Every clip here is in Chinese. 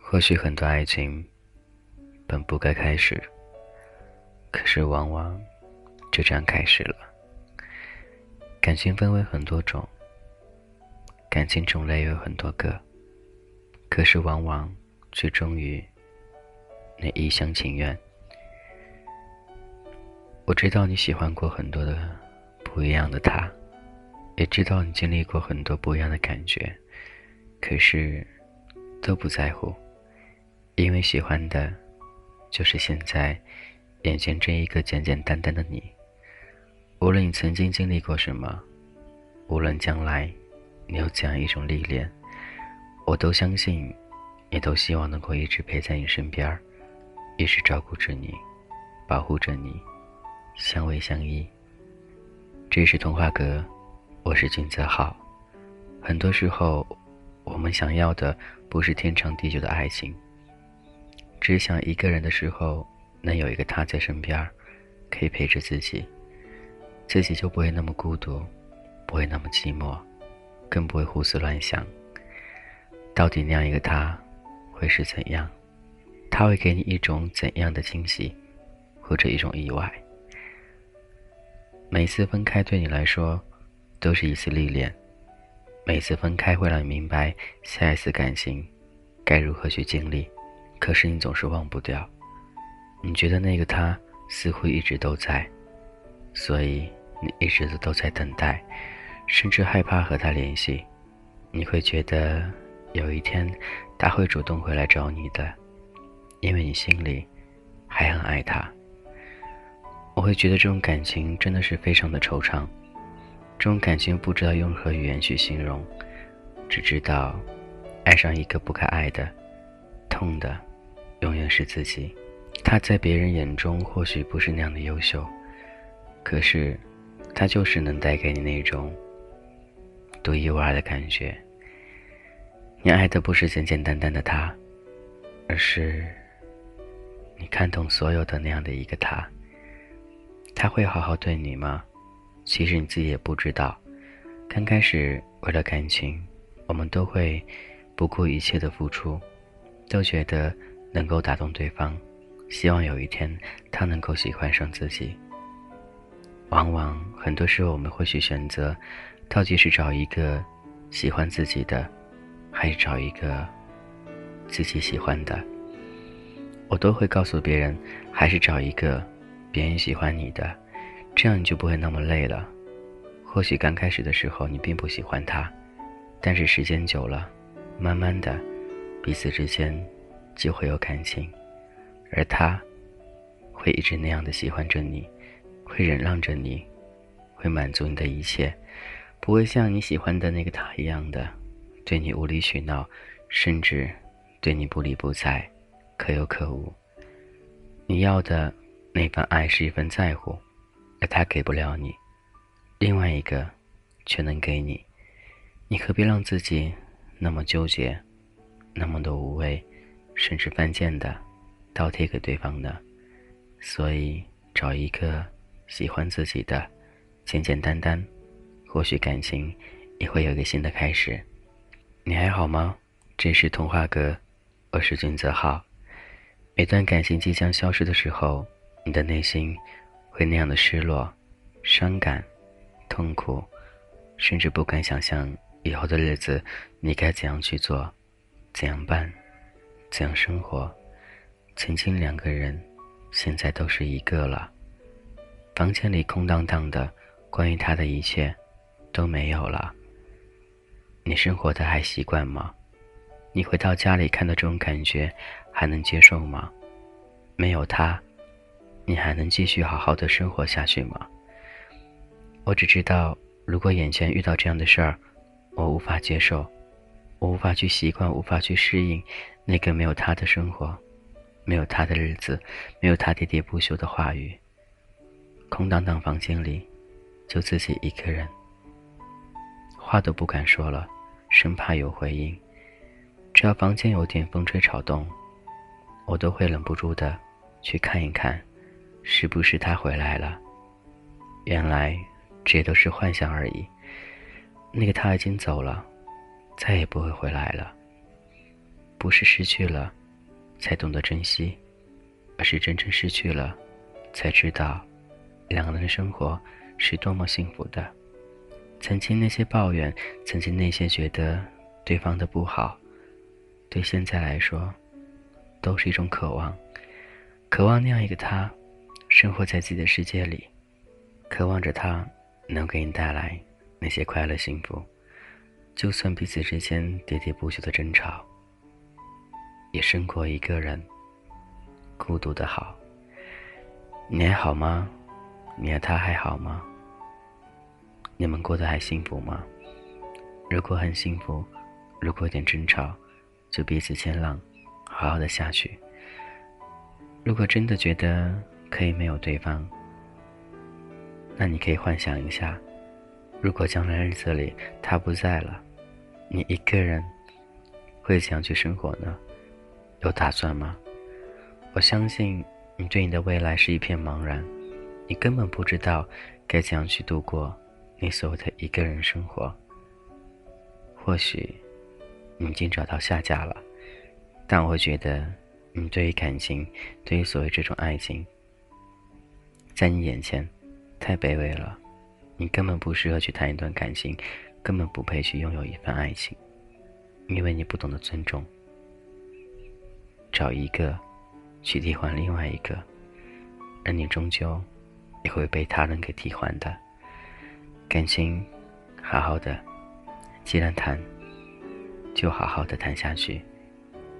或许很多爱情本不该开始，可是往往就这样开始了。感情分为很多种，感情种类有很多个，可是往往却终于那一厢情愿。我知道你喜欢过很多的不一样的他，也知道你经历过很多不一样的感觉，可是都不在乎。因为喜欢的，就是现在眼前这一个简简单单的你。无论你曾经经历过什么，无论将来你有怎样一种历练，我都相信，也都希望能够一直陪在你身边，一直照顾着你，保护着你，相偎相依。这是童话阁，我是君泽浩。很多时候，我们想要的不是天长地久的爱情。只想一个人的时候，能有一个他在身边，可以陪着自己，自己就不会那么孤独，不会那么寂寞，更不会胡思乱想。到底那样一个他，会是怎样？他会给你一种怎样的惊喜，或者一种意外？每次分开对你来说，都是一次历练。每次分开会让你明白，下一次感情该如何去经历。可是你总是忘不掉，你觉得那个他似乎一直都在，所以你一直都在等待，甚至害怕和他联系。你会觉得有一天他会主动回来找你的，因为你心里还很爱他。我会觉得这种感情真的是非常的惆怅，这种感情不知道用何语言去形容，只知道爱上一个不该爱的，痛的。永远是自己，他在别人眼中或许不是那样的优秀，可是，他就是能带给你那种独一无二的感觉。你爱的不是简简单单的他，而是你看懂所有的那样的一个他。他会好好对你吗？其实你自己也不知道。刚开始为了感情，我们都会不顾一切的付出，都觉得。能够打动对方，希望有一天他能够喜欢上自己。往往很多时候我们会去选择，到底是找一个喜欢自己的，还是找一个自己喜欢的？我都会告诉别人，还是找一个别人喜欢你的，这样你就不会那么累了。或许刚开始的时候你并不喜欢他，但是时间久了，慢慢的，彼此之间。就会有感情，而他会一直那样的喜欢着你，会忍让着你，会满足你的一切，不会像你喜欢的那个他一样的对你无理取闹，甚至对你不理不睬，可有可无。你要的那份爱是一份在乎，而他给不了你，另外一个却能给你，你何必让自己那么纠结，那么的无谓？甚至犯贱的倒贴给对方呢？所以找一个喜欢自己的，简简单单，或许感情也会有一个新的开始。你还好吗？这是童话阁，我是君泽浩。每段感情即将消失的时候，你的内心会那样的失落、伤感、痛苦，甚至不敢想象以后的日子你该怎样去做，怎样办。怎样生活？曾经两个人，现在都是一个了。房间里空荡荡的，关于他的一切都没有了。你生活的还习惯吗？你回到家里看到这种感觉，还能接受吗？没有他，你还能继续好好的生活下去吗？我只知道，如果眼前遇到这样的事儿，我无法接受，我无法去习惯，无法去适应。那个没有他的生活，没有他的日子，没有他喋喋不休的话语，空荡荡房间里，就自己一个人，话都不敢说了，生怕有回应。只要房间有点风吹草动，我都会忍不住的去看一看，是不是他回来了？原来这都是幻想而已。那个他已经走了，再也不会回来了。不是失去了，才懂得珍惜，而是真正失去了，才知道，两个人的生活是多么幸福的。曾经那些抱怨，曾经那些觉得对方的不好，对现在来说，都是一种渴望，渴望那样一个他，生活在自己的世界里，渴望着他能给你带来那些快乐幸福，就算彼此之间喋喋不休的争吵，也胜过一个人孤独的好。你还好吗？你和他还好吗？你们过得还幸福吗？如果很幸福，如果有点争吵，就彼此谦让，好好的下去。如果真的觉得可以没有对方，那你可以幻想一下，如果将来日子里他不在了，你一个人会怎样去生活呢？有打算吗？我相信你对你的未来是一片茫然，你根本不知道该怎样去度过。你所谓的一个人生活，或许你已经找到下家了，但我觉得，你对于感情，对于所谓这种爱情，在你眼前太卑微了，你根本不适合去谈一段感情，根本不配去拥有一份爱情，因为你不懂得尊重，找一个去替换另外一个，而你终究也会被他人给替换的。感情，好好的，既然谈，就好好的谈下去，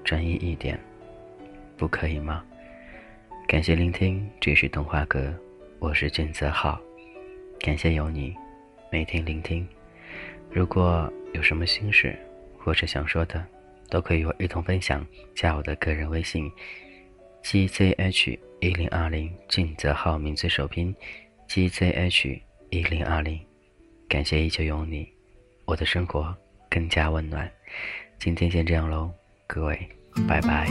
专一一点，不可以吗？感谢聆听，这是动画哥，我是俊泽浩，感谢有你每天聆听。如果有什么心事或者想说的，都可以与我一同分享，加我的个人微信：gzh 一零二零，俊泽浩名字首拼：gzh 一零二零。感谢依旧有你，我的生活更加温暖。今天先这样喽，各位，拜拜。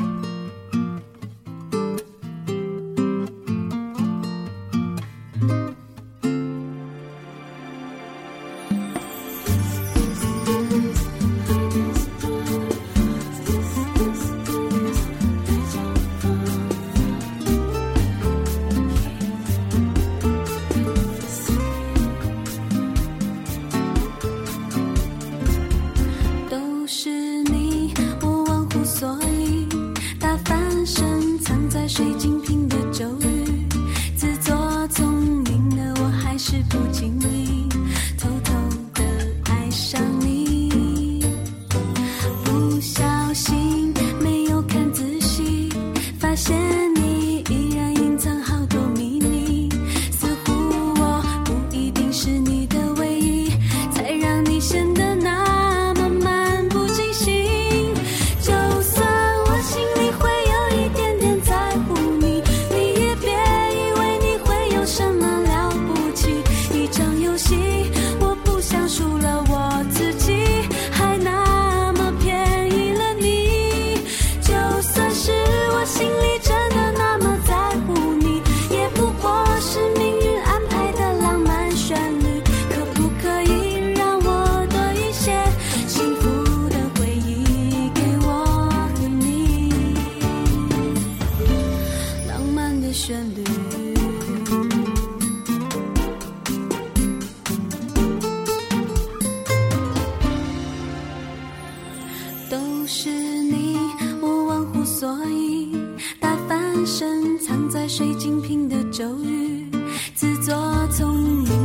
水晶瓶的咒语，自作聪明。